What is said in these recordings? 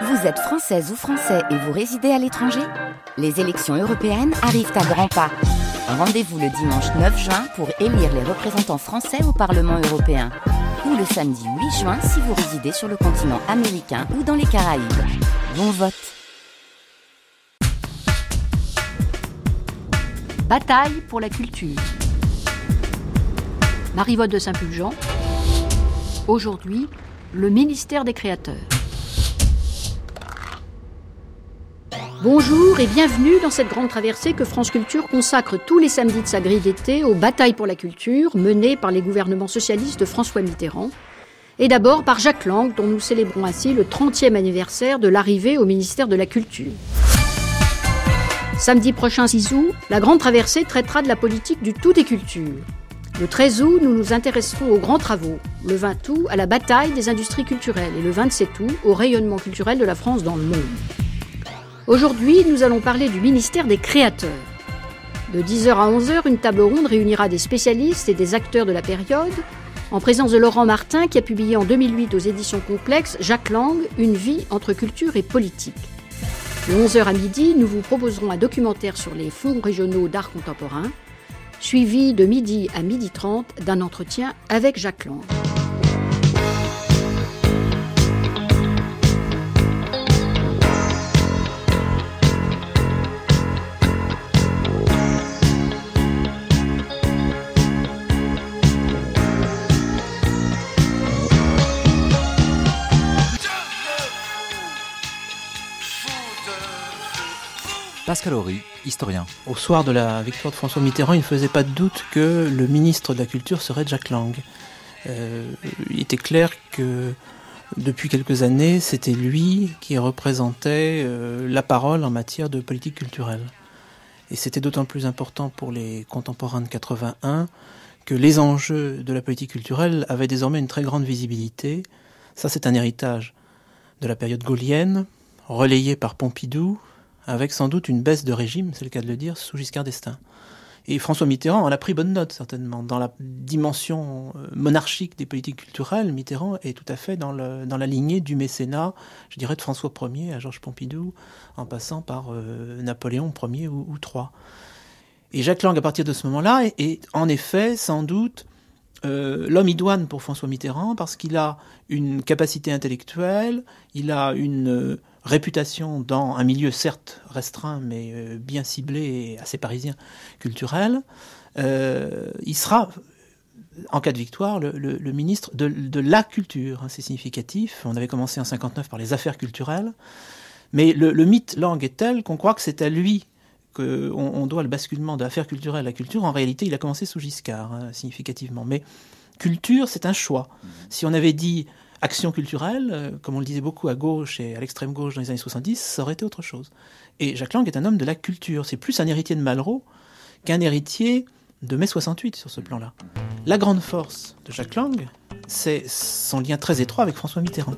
Vous êtes française ou français et vous résidez à l'étranger Les élections européennes arrivent à grands pas. Rendez-vous le dimanche 9 juin pour élire les représentants français au Parlement européen. Ou le samedi 8 juin si vous résidez sur le continent américain ou dans les Caraïbes. Bon vote Bataille pour la culture. Marie-Vote de Saint-Pulgent. Aujourd'hui, le ministère des Créateurs. Bonjour et bienvenue dans cette grande traversée que France Culture consacre tous les samedis de sa grille d'été aux batailles pour la culture menées par les gouvernements socialistes de François Mitterrand. Et d'abord par Jacques Lang, dont nous célébrons ainsi le 30e anniversaire de l'arrivée au ministère de la Culture. Samedi prochain 6 août, la grande traversée traitera de la politique du tout des cultures. Le 13 août, nous nous intéresserons aux grands travaux. Le 20 août, à la bataille des industries culturelles. Et le 27 août, au rayonnement culturel de la France dans le monde. Aujourd'hui, nous allons parler du ministère des Créateurs. De 10h à 11h, une table ronde réunira des spécialistes et des acteurs de la période, en présence de Laurent Martin qui a publié en 2008 aux éditions Complexes Jacques Lang, Une vie entre culture et politique. De 11h à midi, nous vous proposerons un documentaire sur les fonds régionaux d'art contemporain, suivi de midi à midi 30 d'un entretien avec Jacques Lang. Pascal historien. Au soir de la victoire de François Mitterrand, il ne faisait pas de doute que le ministre de la Culture serait Jacques Lang. Euh, il était clair que depuis quelques années, c'était lui qui représentait euh, la parole en matière de politique culturelle. Et c'était d'autant plus important pour les contemporains de 81 que les enjeux de la politique culturelle avaient désormais une très grande visibilité. Ça, c'est un héritage de la période gaulienne, relayé par Pompidou, avec sans doute une baisse de régime, c'est le cas de le dire, sous Giscard d'Estaing. Et François Mitterrand en a pris bonne note, certainement. Dans la dimension euh, monarchique des politiques culturelles, Mitterrand est tout à fait dans, le, dans la lignée du mécénat, je dirais, de François Ier à Georges Pompidou, en passant par euh, Napoléon Ier ou, III. Et Jacques Lang, à partir de ce moment-là, est, en effet, sans doute, euh, l'homme idoine pour François Mitterrand, parce qu'il a une capacité intellectuelle, il a une réputation dans un milieu certes restreint, mais euh, bien ciblé et assez parisien, culturel. Euh, il sera, en cas de victoire, le, le, le ministre de, de, la culture. Hein, c'est significatif. On avait commencé en 59 par les affaires culturelles. Mais le, le mythe langue est tel qu'on croit que c'est à lui qu'on on doit le basculement de l'affaire culturelle à la culture. En réalité, il a commencé sous Giscard, hein, significativement. Mais culture, c'est un choix. Si on avait dit action culturelle, euh, comme on le disait beaucoup à gauche et à l'extrême gauche dans les années 70, ça aurait été autre chose. Et Jacques Lang est un homme de la culture. C'est plus un héritier de Malraux qu'un héritier de mai 68 sur ce plan-là. La grande force de Jacques Lang, c'est son lien très étroit avec François Mitterrand.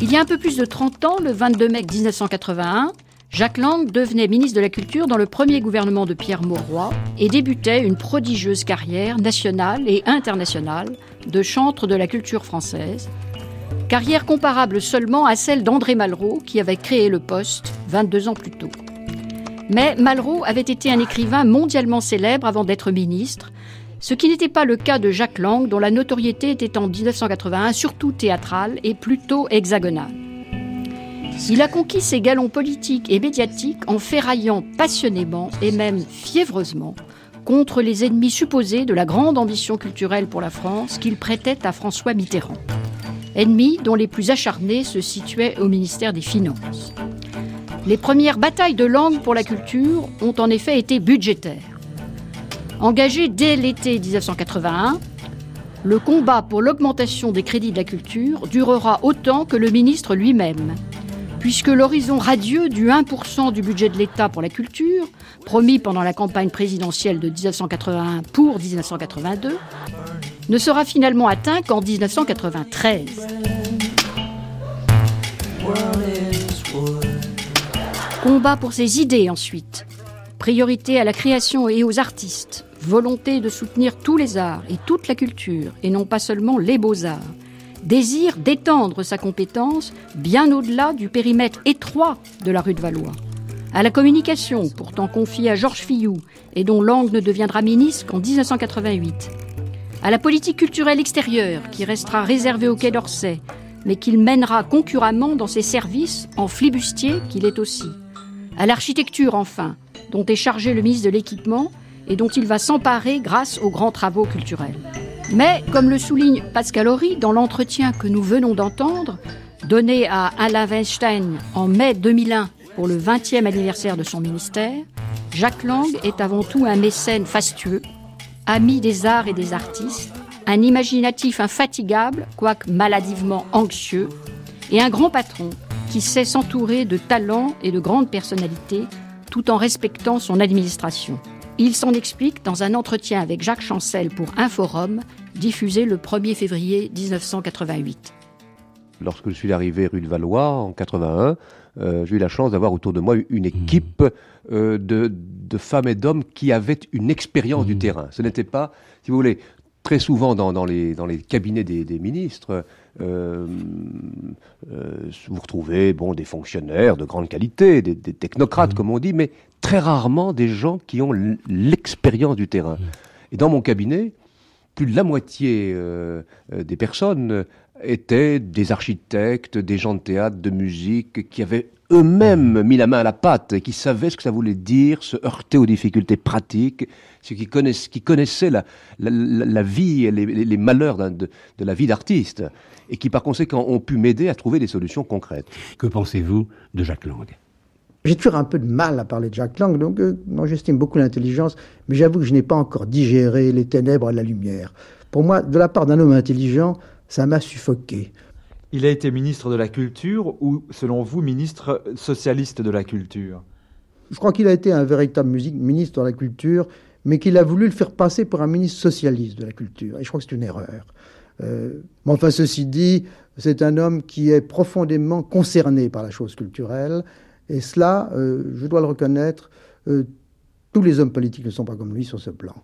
Il y a un peu plus de 30 ans, le 22 mai 1981, Jacques Lang devenait ministre de la Culture dans le premier gouvernement de Pierre Mauroy et débutait une prodigieuse carrière nationale et internationale de chantre de la culture française, carrière comparable seulement à celle d'André Malraux qui avait créé le poste 22 ans plus tôt. Mais Malraux avait été un écrivain mondialement célèbre avant d'être ministre, ce qui n'était pas le cas de Jacques Lang dont la notoriété était en 1981 surtout théâtrale et plutôt hexagonale. Il a conquis ses galons politiques et médiatiques en ferraillant passionnément et même fiévreusement contre les ennemis supposés de la grande ambition culturelle pour la France qu'il prêtait à François Mitterrand. Ennemis dont les plus acharnés se situaient au ministère des Finances. Les premières batailles de langue pour la culture ont en effet été budgétaires. Engagé dès l'été 1981, le combat pour l'augmentation des crédits de la culture durera autant que le ministre lui-même, puisque l'horizon radieux du 1% du budget de l'État pour la culture, promis pendant la campagne présidentielle de 1981 pour 1982, ne sera finalement atteint qu'en 1993. Combat pour ses idées ensuite. Priorité à la création et aux artistes. Volonté de soutenir tous les arts et toute la culture, et non pas seulement les beaux-arts désire d'étendre sa compétence bien au-delà du périmètre étroit de la rue de Valois. À la communication, pourtant confiée à Georges Fillou et dont Lang ne deviendra ministre qu'en 1988. À la politique culturelle extérieure, qui restera réservée au Quai d'Orsay, mais qu'il mènera concurremment dans ses services en flibustier qu'il est aussi. À l'architecture, enfin, dont est chargé le ministre de l'Équipement et dont il va s'emparer grâce aux grands travaux culturels. Mais, comme le souligne Pascal Horry dans l'entretien que nous venons d'entendre, donné à Alain Weinstein en mai 2001 pour le 20e anniversaire de son ministère, Jacques Lang est avant tout un mécène fastueux, ami des arts et des artistes, un imaginatif infatigable, quoique maladivement anxieux, et un grand patron qui sait s'entourer de talents et de grandes personnalités tout en respectant son administration. Il s'en explique dans un entretien avec Jacques Chancel pour Inforum, diffusé le 1er février 1988. Lorsque je suis arrivé rue de Valois en 81, euh, j'ai eu la chance d'avoir autour de moi une mmh. équipe euh, de, femmes et d'hommes qui avaient une expérience du mmh. terrain. Ce n'était pas, si vous voulez, très souvent dans, les, dans les, cabinets des, ministres, euh, vous retrouvez bon, des fonctionnaires de grande qualité, des, technocrates mmh. comme on dit, mais très rarement des gens qui ont l'expérience du terrain. Et dans mon cabinet, plus de la moitié euh, euh, des personnes étaient des architectes, des gens de théâtre, de musique, qui avaient eux-mêmes mis la main à la pâte et qui savaient ce que ça voulait dire, se heurter aux difficultés pratiques, ceux qui, connaissaient, qui connaissaient la, la, vie et les, malheurs de, de, la vie d'artiste, et qui par conséquent ont pu m'aider à trouver des solutions concrètes. Que pensez-vous de Jacques Lang? J'ai toujours un peu de mal à parler de Jacques Lang, donc euh, j'estime beaucoup l'intelligence, mais j'avoue que je n'ai pas encore digéré les ténèbres et la lumière. Pour moi, de la part d'un homme intelligent, ça m'a suffoqué. Il a été ministre de la Culture ou, selon vous, ministre socialiste de la Culture? Je crois qu'il a été un véritable ministre de la Culture, mais qu'il a voulu le faire passer pour un ministre socialiste de la Culture. Et je crois que c'est une erreur. Euh, mais enfin, ceci dit, c'est un homme qui est profondément concerné par la chose culturelle et cela, euh, je dois le reconnaître, euh, tous les hommes politiques ne sont pas comme lui sur ce plan.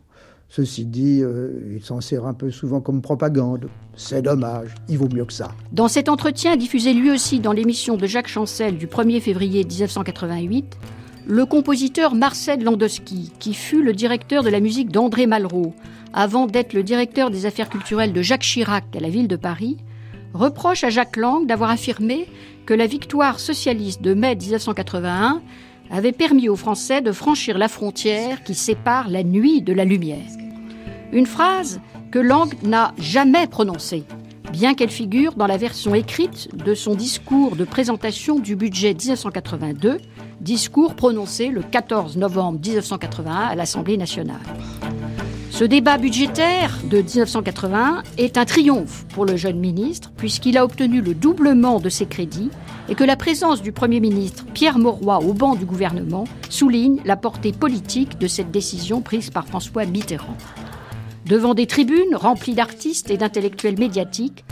Ceci dit, euh, il s'en sert un peu souvent comme propagande. C'est dommage, il vaut mieux que ça. Dans cet entretien diffusé lui aussi dans l'émission de Jacques Chancel du 1er février 1988, le compositeur Marcel Landowski, qui fut le directeur de la musique d'André Malraux, avant d'être le directeur des affaires culturelles de Jacques Chirac à la ville de Paris, reproche à Jacques Lang d'avoir affirmé que la victoire socialiste de mai 1981 avait permis aux Français de franchir la frontière qui sépare la nuit de la lumière. Une phrase que Lang n'a jamais prononcée, bien qu'elle figure dans la version écrite de son discours de présentation du budget 1982, discours prononcé le 14 novembre 1981 à l'Assemblée nationale. Ce débat budgétaire de 1981 est un triomphe pour le jeune ministre puisqu'il a obtenu le doublement de ses crédits et que la présence du Premier ministre Pierre Mauroy au banc du gouvernement souligne la portée politique de cette décision prise par François Mitterrand. Devant des tribunes remplies d'artistes et d'intellectuels médiatiques,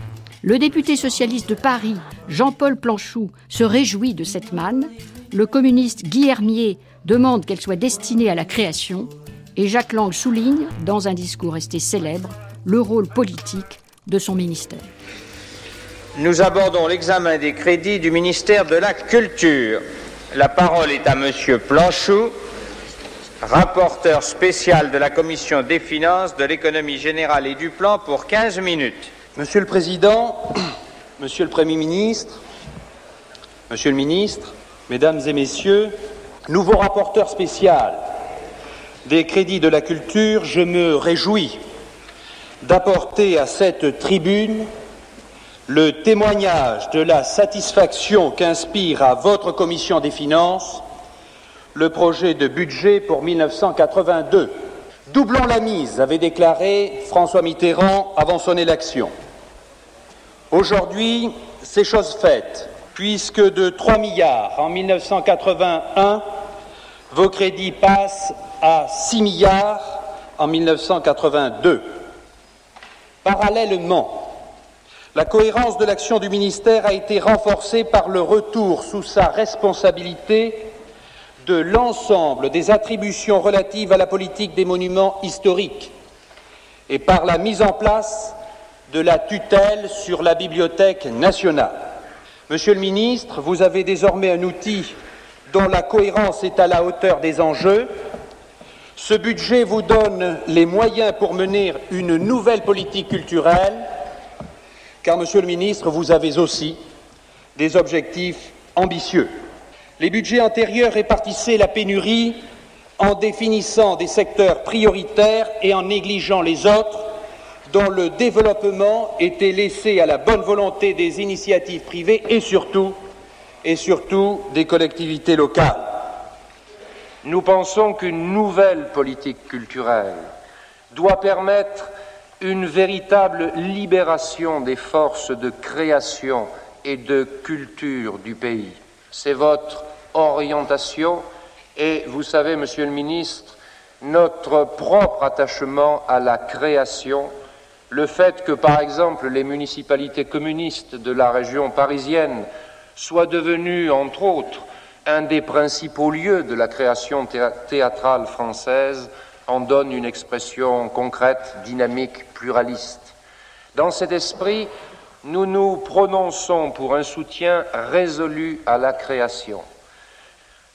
le député socialiste de Paris, Jean-Paul Planchou, se réjouit de cette manne. Le communiste Guy Hermier demande qu'elle soit destinée à la création et Jacques Lang souligne, dans un discours resté célèbre, le rôle politique de son ministère. Nous abordons l'examen des crédits du ministère de la Culture. La parole est à Monsieur Planchou, rapporteur spécial de la Commission des finances, de l'économie générale et du plan pour 15 minutes. Monsieur le Président, Monsieur le Premier ministre, Monsieur le Ministre, Mesdames et Messieurs, nouveau rapporteur spécial des crédits de la culture, je me réjouis d'apporter à cette tribune le témoignage de la satisfaction qu'inspire à votre commission des finances le projet de budget pour 1982. Doublons la mise, avait déclaré François Mitterrand avant son élection. Aujourd'hui, c'est chose faite, puisque de 3 milliards en 1981, vos crédits passent à 6 milliards en 1982. Parallèlement, la cohérence de l'action du ministère a été renforcée par le retour sous sa responsabilité de l'ensemble des attributions relatives à la politique des monuments historiques et par la mise en place de la tutelle sur la Bibliothèque nationale. Monsieur le ministre, vous avez désormais un outil dont la cohérence est à la hauteur des enjeux. Ce budget vous donne les moyens pour mener une nouvelle politique culturelle, car, Monsieur le ministre, vous avez aussi des objectifs ambitieux. Les budgets antérieurs répartissaient la pénurie en définissant des secteurs prioritaires et en négligeant les autres, dont le développement était laissé à la bonne volonté des initiatives privées et surtout, et surtout des collectivités locales. Nous pensons qu'une nouvelle politique culturelle doit permettre une véritable libération des forces de création et de culture du pays. C'est votre orientation et vous savez, Monsieur le ministre, notre propre attachement à la création, le fait que, par exemple, les municipalités communistes de la région parisienne soient devenues, entre autres, un des principaux lieux de la création théâtrale française en donne une expression concrète, dynamique, pluraliste. Dans cet esprit, nous nous prononçons pour un soutien résolu à la création.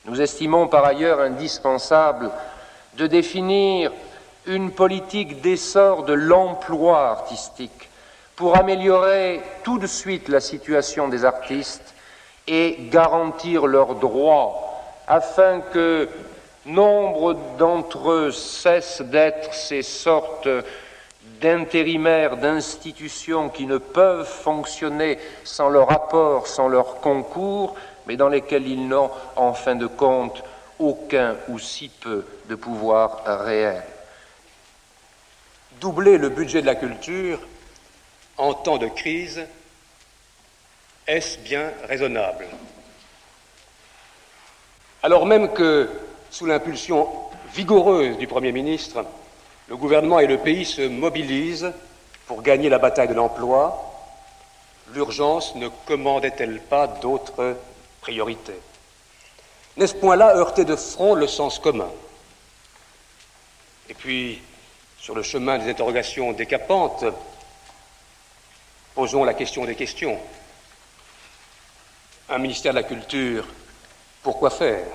Nous estimons par ailleurs indispensable de définir une politique d'essor de l'emploi artistique pour améliorer tout de suite la situation des artistes et garantir leurs droits afin que nombre d'entre eux cessent d'être ces sortes d'intérimaires, d'institutions qui ne peuvent fonctionner sans leur apport, sans leur concours, mais dans lesquels ils n'ont, en fin de compte, aucun ou si peu de pouvoir réel. Doubler le budget de la culture en temps de crise, est-ce bien raisonnable? Alors même que, sous l'impulsion vigoureuse du Premier ministre, le gouvernement et le pays se mobilisent pour gagner la bataille de l'emploi, l'urgence ne commandait-elle pas d'autres N'est-ce point là heurter de front le sens commun? Et puis, sur le chemin des interrogations décapantes, posons la question des questions. Un ministère de la Culture, pourquoi faire?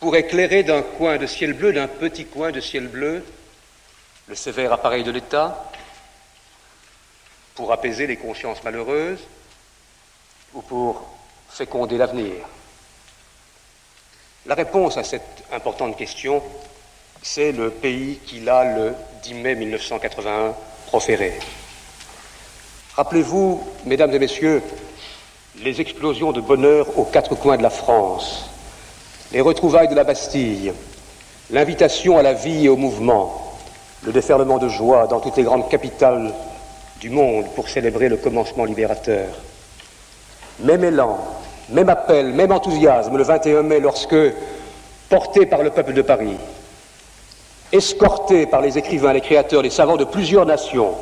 Pour éclairer d'un coin de ciel bleu, d'un petit coin de ciel bleu, le sévère appareil de l'État? Pour apaiser les consciences malheureuses ou pour féconder l'avenir? La réponse à cette importante question, c'est le pays qui l'a, le 10 mai 1981, proféré. Rappelez-vous, mesdames et messieurs, les explosions de bonheur aux quatre coins de la France, les retrouvailles de la Bastille, l'invitation à la vie et au mouvement, le déferlement de joie dans toutes les grandes capitales du monde pour célébrer le commencement libérateur. Même élan, même appel, même enthousiasme le 21 mai lorsque, porté par le peuple de Paris, escorté par les écrivains, les créateurs, les savants de plusieurs nations,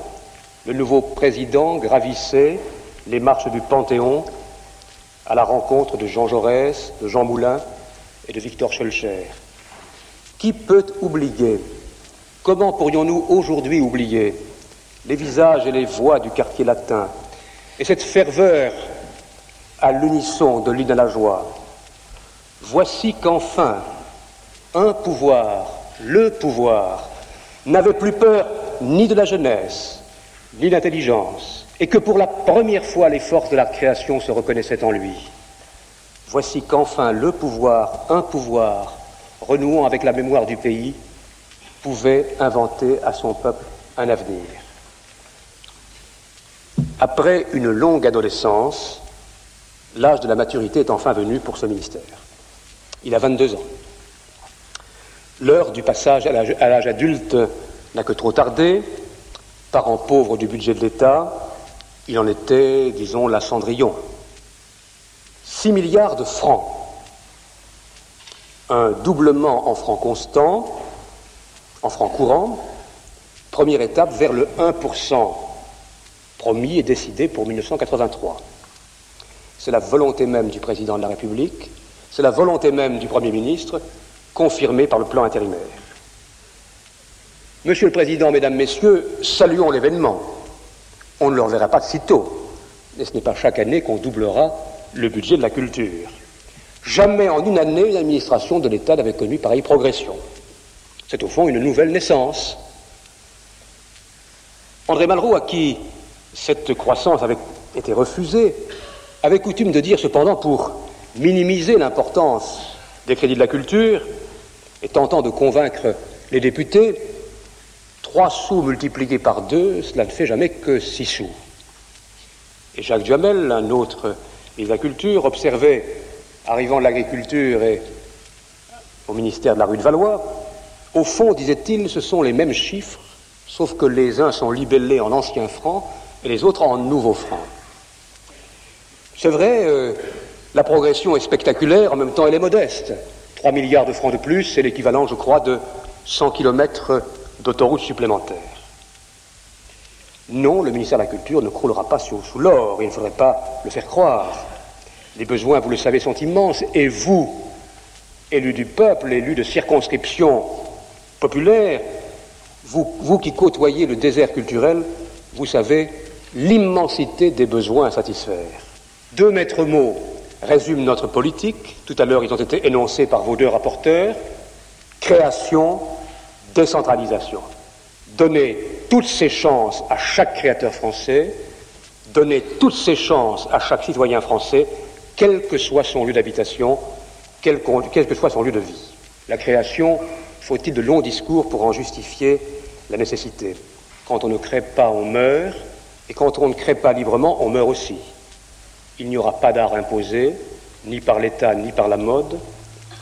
le nouveau président gravissait les marches du Panthéon à la rencontre de Jean Jaurès, de Jean Moulin et de Victor Schulcher. Qui peut oublier Comment pourrions-nous aujourd'hui oublier les visages et les voix du quartier latin et cette ferveur à l'unisson de l'une à la joie. Voici qu'enfin, un pouvoir, le pouvoir, n'avait plus peur ni de la jeunesse, ni de l'intelligence, et que pour la première fois les forces de la création se reconnaissaient en lui. Voici qu'enfin le pouvoir, un pouvoir, renouant avec la mémoire du pays, pouvait inventer à son peuple un avenir. Après une longue adolescence, l'âge de la maturité est enfin venu pour ce ministère. Il a 22 ans. L'heure du passage à l'âge adulte n'a que trop tardé. Parent pauvre du budget de l'État, il en était, disons, la cendrillon. 6 milliards de francs. Un doublement en francs constants, en francs courants. Première étape vers le 1% promis et décidé pour 1983. C'est la volonté même du président de la République, c'est la volonté même du Premier ministre, confirmée par le plan intérimaire. Monsieur le Président, Mesdames, Messieurs, saluons l'événement. On ne le reverra pas de sitôt. Et ce n'est pas chaque année qu'on doublera le budget de la culture. Jamais en une année l'administration de l'État n'avait connu pareille progression. C'est au fond une nouvelle naissance. André Malraux, à qui cette croissance avait été refusée, avait coutume de dire cependant pour minimiser l'importance des crédits de la culture et tentant de convaincre les députés, trois sous multipliés par deux, cela ne fait jamais que six sous. Et Jacques Duhamel, un autre ministre de la Culture, observait, arrivant de l'agriculture et au ministère de la rue de Valois, au fond, disait-il, ce sont les mêmes chiffres, sauf que les uns sont libellés en anciens francs et les autres en nouveaux francs. C'est vrai, euh, la progression est spectaculaire, en même temps elle est modeste. 3 milliards de francs de plus, c'est l'équivalent, je crois, de 100 kilomètres d'autoroutes supplémentaires. Non, le ministère de la Culture ne croulera pas sous, l'or, il ne faudrait pas le faire croire. Les besoins, vous le savez, sont immenses, et vous, élus du peuple, élus de circonscription populaire, vous qui côtoyez le désert culturel, vous savez l'immensité des besoins à satisfaire. Deux maîtres mots résument notre politique. Tout à l'heure, ils ont été énoncés par vos deux rapporteurs. Création, décentralisation. Donner toutes ces chances à chaque créateur français, donner toutes ces chances à chaque citoyen français, quel que soit son lieu d'habitation, quel, quel que soit son lieu de vie. La création, faut-il de longs discours pour en justifier la nécessité? Quand on ne crée pas, on meurt, et quand on ne crée pas librement, on meurt aussi. Il n'y aura pas d'art imposé, ni par l'État, ni par la mode.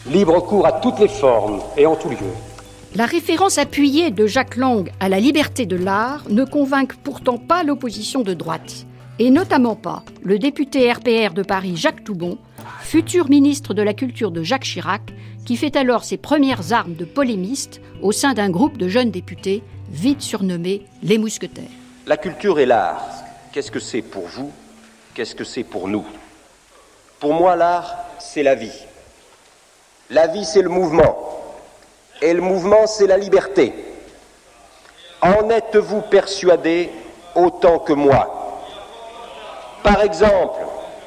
Libre cours à toutes les formes et en tout lieu. La référence appuyée de Jacques Lang à la liberté de l'art ne convainc pourtant pas l'opposition de droite, et notamment pas le député RPR de Paris Jacques Toubon, futur ministre de la Culture de Jacques Chirac, qui fait alors ses premières armes de polémiste au sein d'un groupe de jeunes députés, vite surnommés les Mousquetaires. La culture et l'art, qu'est-ce que c'est pour vous? Qu'est-ce que c'est pour nous? Pour moi, l'art, c'est la vie. La vie, c'est le mouvement. Et le mouvement, c'est la liberté. En êtes-vous persuadé autant que moi? Par exemple,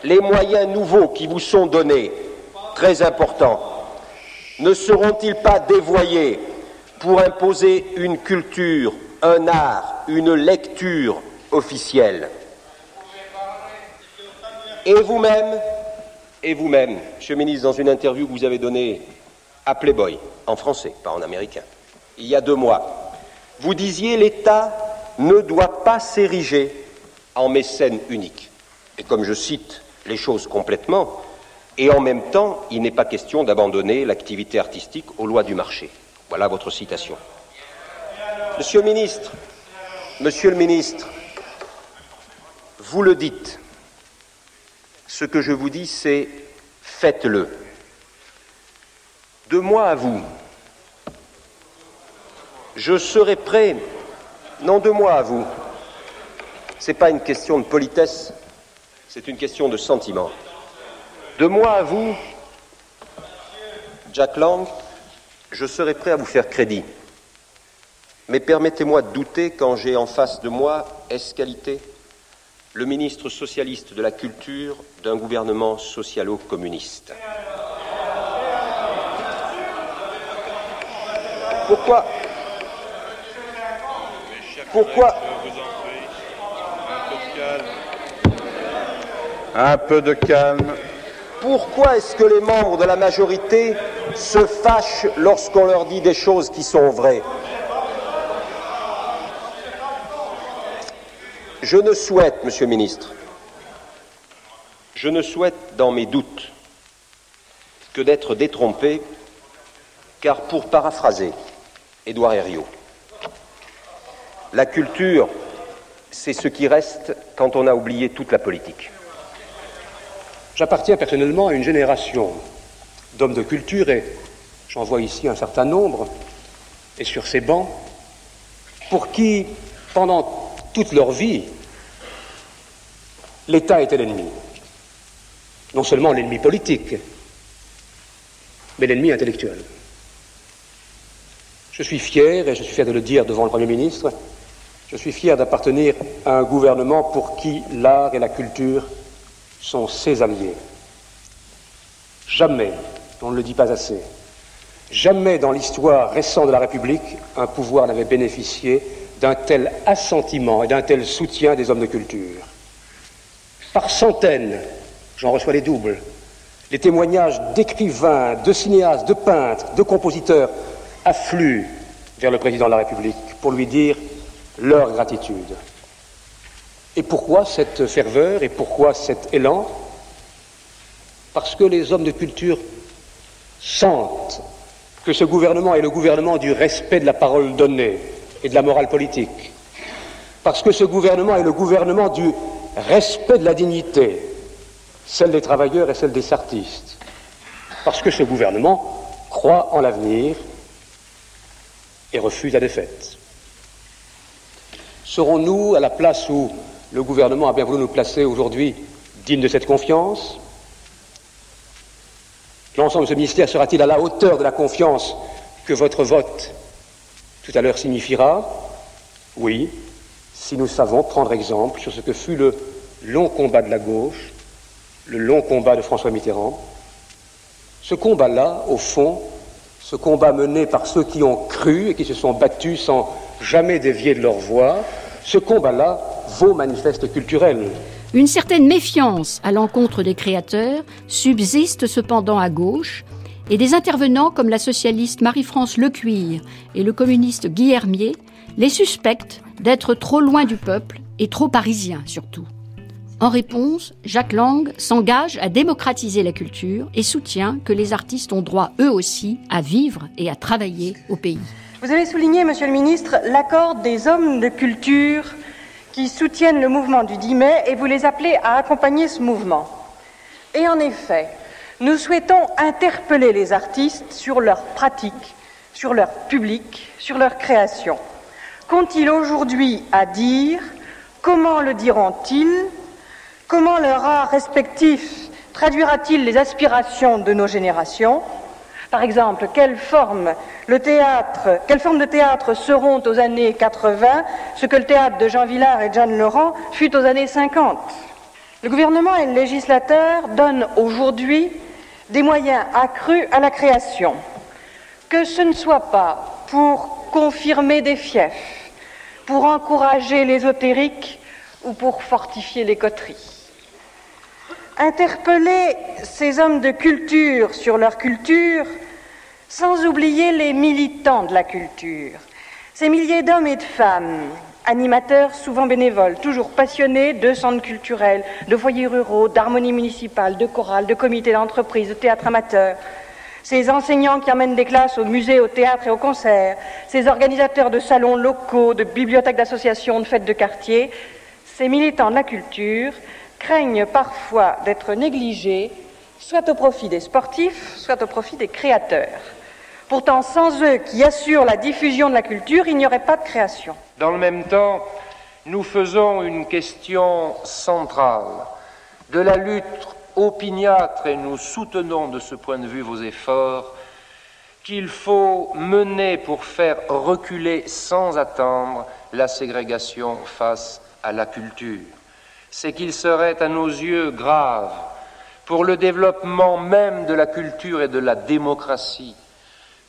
les moyens nouveaux qui vous sont donnés, très importants, ne seront-ils pas dévoyés pour imposer une culture, un art, une lecture officielle? Et vous-même, et vous-même, Monsieur le ministre, dans une interview que vous avez donnée à Playboy, en français, pas en américain, il y a deux mois, vous disiez l'État ne doit pas s'ériger en mécène unique. Et comme je cite les choses complètement, et en même temps, il n'est pas question d'abandonner l'activité artistique aux lois du marché. Voilà votre citation. Monsieur le ministre, Monsieur le ministre, vous le dites. Ce que je vous dis, c'est faites-le. De moi à vous, je serai prêt, non de moi à vous, ce n'est pas une question de politesse, c'est une question de sentiment. De moi à vous, Jack Lang, je serai prêt à vous faire crédit. Mais permettez-moi de douter quand j'ai en face de moi, est-ce qualité, le ministre socialiste de la culture d'un gouvernement socialo-communiste. Pourquoi Pourquoi Un peu de calme. Pourquoi est-ce que les membres de la majorité se fâchent lorsqu'on leur dit des choses qui sont vraies? Je ne souhaite, Monsieur le ministre, je ne souhaite dans mes doutes que d'être détrompé, car pour paraphraser Édouard Herriot, la culture, c'est ce qui reste quand on a oublié toute la politique. J'appartiens personnellement à une génération d'hommes de culture et j'en vois ici un certain nombre, et sur ces bancs, pour qui, pendant toute leur vie, l'État était l'ennemi. Non seulement l'ennemi politique, mais l'ennemi intellectuel. Je suis fier, et je suis fier de le dire devant le Premier ministre, je suis fier d'appartenir à un gouvernement pour qui l'art et la culture sont ses alliés. Jamais, on ne le dit pas assez, jamais dans l'histoire récente de la République, un pouvoir n'avait bénéficié d'un tel assentiment et d'un tel soutien des hommes de culture. Par centaines, j'en reçois les doubles, les témoignages d'écrivains, de cinéastes, de peintres, de compositeurs affluent vers le président de la République pour lui dire leur gratitude. Et pourquoi cette ferveur et pourquoi cet élan? Parce que les hommes de culture sentent que ce gouvernement est le gouvernement du respect de la parole donnée et de la morale politique. Parce que ce gouvernement est le gouvernement du respect de la dignité, celle des travailleurs et celle des artistes. Parce que ce gouvernement croit en l'avenir et refuse la défaite. Serons-nous à la place où le gouvernement a bien voulu nous placer aujourd'hui dignes de cette confiance? L'ensemble de ce ministère sera-t-il à la hauteur de la confiance que votre vote tout à l'heure signifiera Oui, si nous savons prendre exemple sur ce que fut le long combat de la gauche, le long combat de François Mitterrand. Ce combat-là, au fond, ce combat mené par ceux qui ont cru et qui se sont battus sans jamais dévier de leur voie, ce combat-là vaut manifeste culturel. Une certaine méfiance à l'encontre des créateurs subsiste cependant à gauche, et des intervenants comme la socialiste Marie-France Lecuir et le communiste Guy Hermier les suspectent d'être trop loin du peuple et trop parisiens surtout. En réponse, Jacques Lang s'engage à démocratiser la culture et soutient que les artistes ont droit eux aussi à vivre et à travailler au pays. Vous avez souligné, Monsieur le Ministre, l'accord des hommes de culture qui soutiennent le mouvement du 10 mai et vous les appelez à accompagner ce mouvement. Et en effet, nous souhaitons interpeller les artistes sur leur pratique, sur leur public, sur leur création. Qu'ont-ils aujourd'hui à dire? Comment le diront-ils? Comment leur art respectif traduira-t-il les aspirations de nos générations? Par exemple, quelle forme, quelle forme de théâtre seront aux années 80 ce que le théâtre de Jean Villard et Jeanne Laurent fut aux années 50 Le gouvernement et le législateur donnent aujourd'hui des moyens accrus à la création. Que ce ne soit pas pour confirmer des fiefs, pour encourager l'ésotérique ou pour fortifier les coteries. Interpeller ces hommes de culture sur leur culture, sans oublier les militants de la culture, ces milliers d'hommes et de femmes, animateurs souvent bénévoles, toujours passionnés de centres culturels, de foyers ruraux, d'harmonie municipale, de chorales, de comités d'entreprise, de théâtre amateur, ces enseignants qui emmènent des classes au musée, au théâtre et au concert, ces organisateurs de salons locaux, de bibliothèques d'associations, de fêtes de quartier, ces militants de la culture craignent parfois d'être négligés, soit au profit des sportifs, soit au profit des créateurs. Pourtant, sans eux qui assurent la diffusion de la culture, il n'y aurait pas de création. Dans le même temps, nous faisons une question centrale de la lutte opiniâtre, et nous soutenons de ce point de vue vos efforts, qu'il faut mener pour faire reculer sans attendre la ségrégation face à la culture c'est qu'il serait à nos yeux grave pour le développement même de la culture et de la démocratie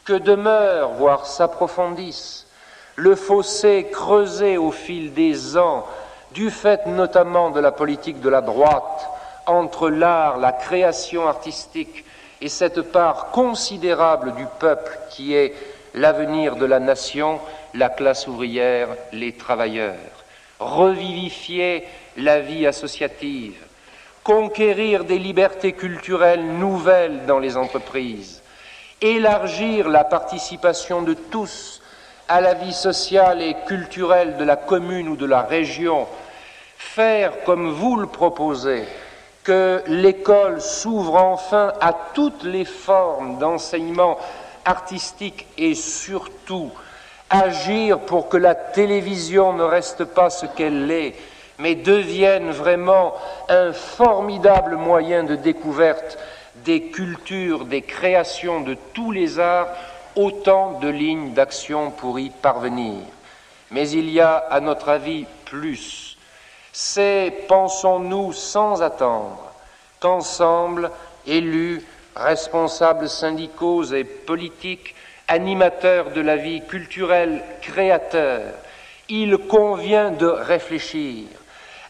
que demeure, voire s'approfondisse, le fossé creusé au fil des ans, du fait notamment de la politique de la droite, entre l'art, la création artistique et cette part considérable du peuple qui est l'avenir de la nation, la classe ouvrière, les travailleurs. Revivifier la vie associative, conquérir des libertés culturelles nouvelles dans les entreprises, élargir la participation de tous à la vie sociale et culturelle de la commune ou de la région, faire comme vous le proposez, que l'école s'ouvre enfin à toutes les formes d'enseignement artistique et surtout agir pour que la télévision ne reste pas ce qu'elle est, mais deviennent vraiment un formidable moyen de découverte des cultures, des créations de tous les arts autant de lignes d'action pour y parvenir. Mais il y a, à notre avis, plus. C'est, pensons-nous, sans attendre, qu'ensemble, élus, responsables syndicaux et politiques, animateurs de la vie culturelle, créateurs, il convient de réfléchir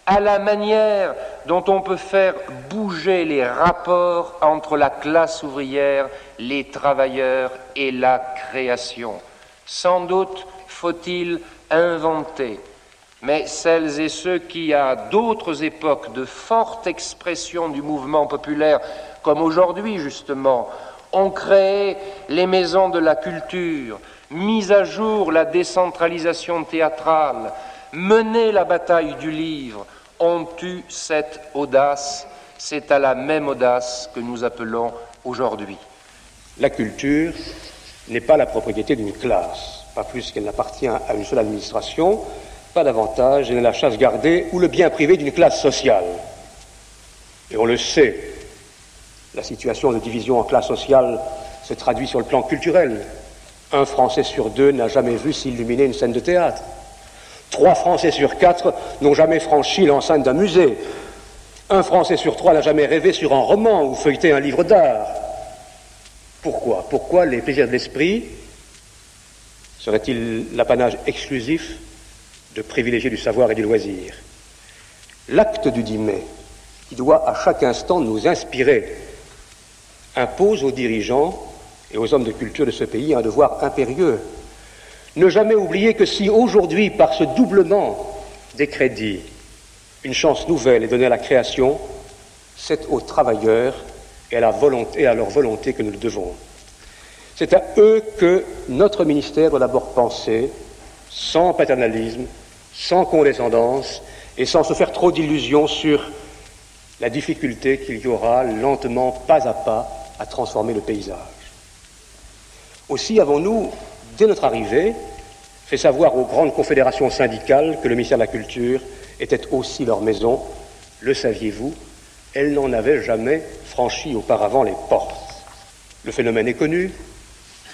à la manière dont on peut faire bouger les rapports entre la classe ouvrière, les travailleurs et la création. Sans doute faut-il inventer, mais celles et ceux qui, à d'autres époques de forte expression du mouvement populaire, comme aujourd'hui justement, ont créé les maisons de la culture, mis à jour la décentralisation théâtrale, mené la bataille du livre, ont eu cette audace? C'est à la même audace que nous appelons aujourd'hui. La culture n'est pas la propriété d'une classe, pas plus qu'elle n'appartient à une seule administration, pas davantage, elle est la chasse gardée ou le bien privé d'une classe sociale. Et on le sait, la situation de division en classe sociale se traduit sur le plan culturel. Un Français sur deux n'a jamais vu s'illuminer une scène de théâtre. Trois Français sur quatre n'ont jamais franchi l'enceinte d'un musée. Un Français sur trois n'a jamais rêvé sur un roman ou feuilleté un livre d'art. Pourquoi? Pourquoi les plaisirs de l'esprit seraient-ils l'apanage exclusif de privilégiés du savoir et du loisir? L'acte du 10 mai, qui doit à chaque instant nous inspirer, impose aux dirigeants et aux hommes de culture de ce pays un devoir impérieux. Ne jamais oublier que si aujourd'hui, par ce doublement des crédits, une chance nouvelle est donnée à la création, c'est aux travailleurs et à, leur volonté que nous le devons. C'est à eux que notre ministère doit d'abord penser, sans paternalisme, sans condescendance et sans se faire trop d'illusions sur la difficulté qu'il y aura lentement, pas à pas, à transformer le paysage. Aussi avons-nous, dès notre arrivée, fait savoir aux grandes confédérations syndicales que le ministère de la Culture était aussi leur maison. Le saviez-vous? Elles n'en avaient jamais franchi auparavant les portes. Le phénomène est connu.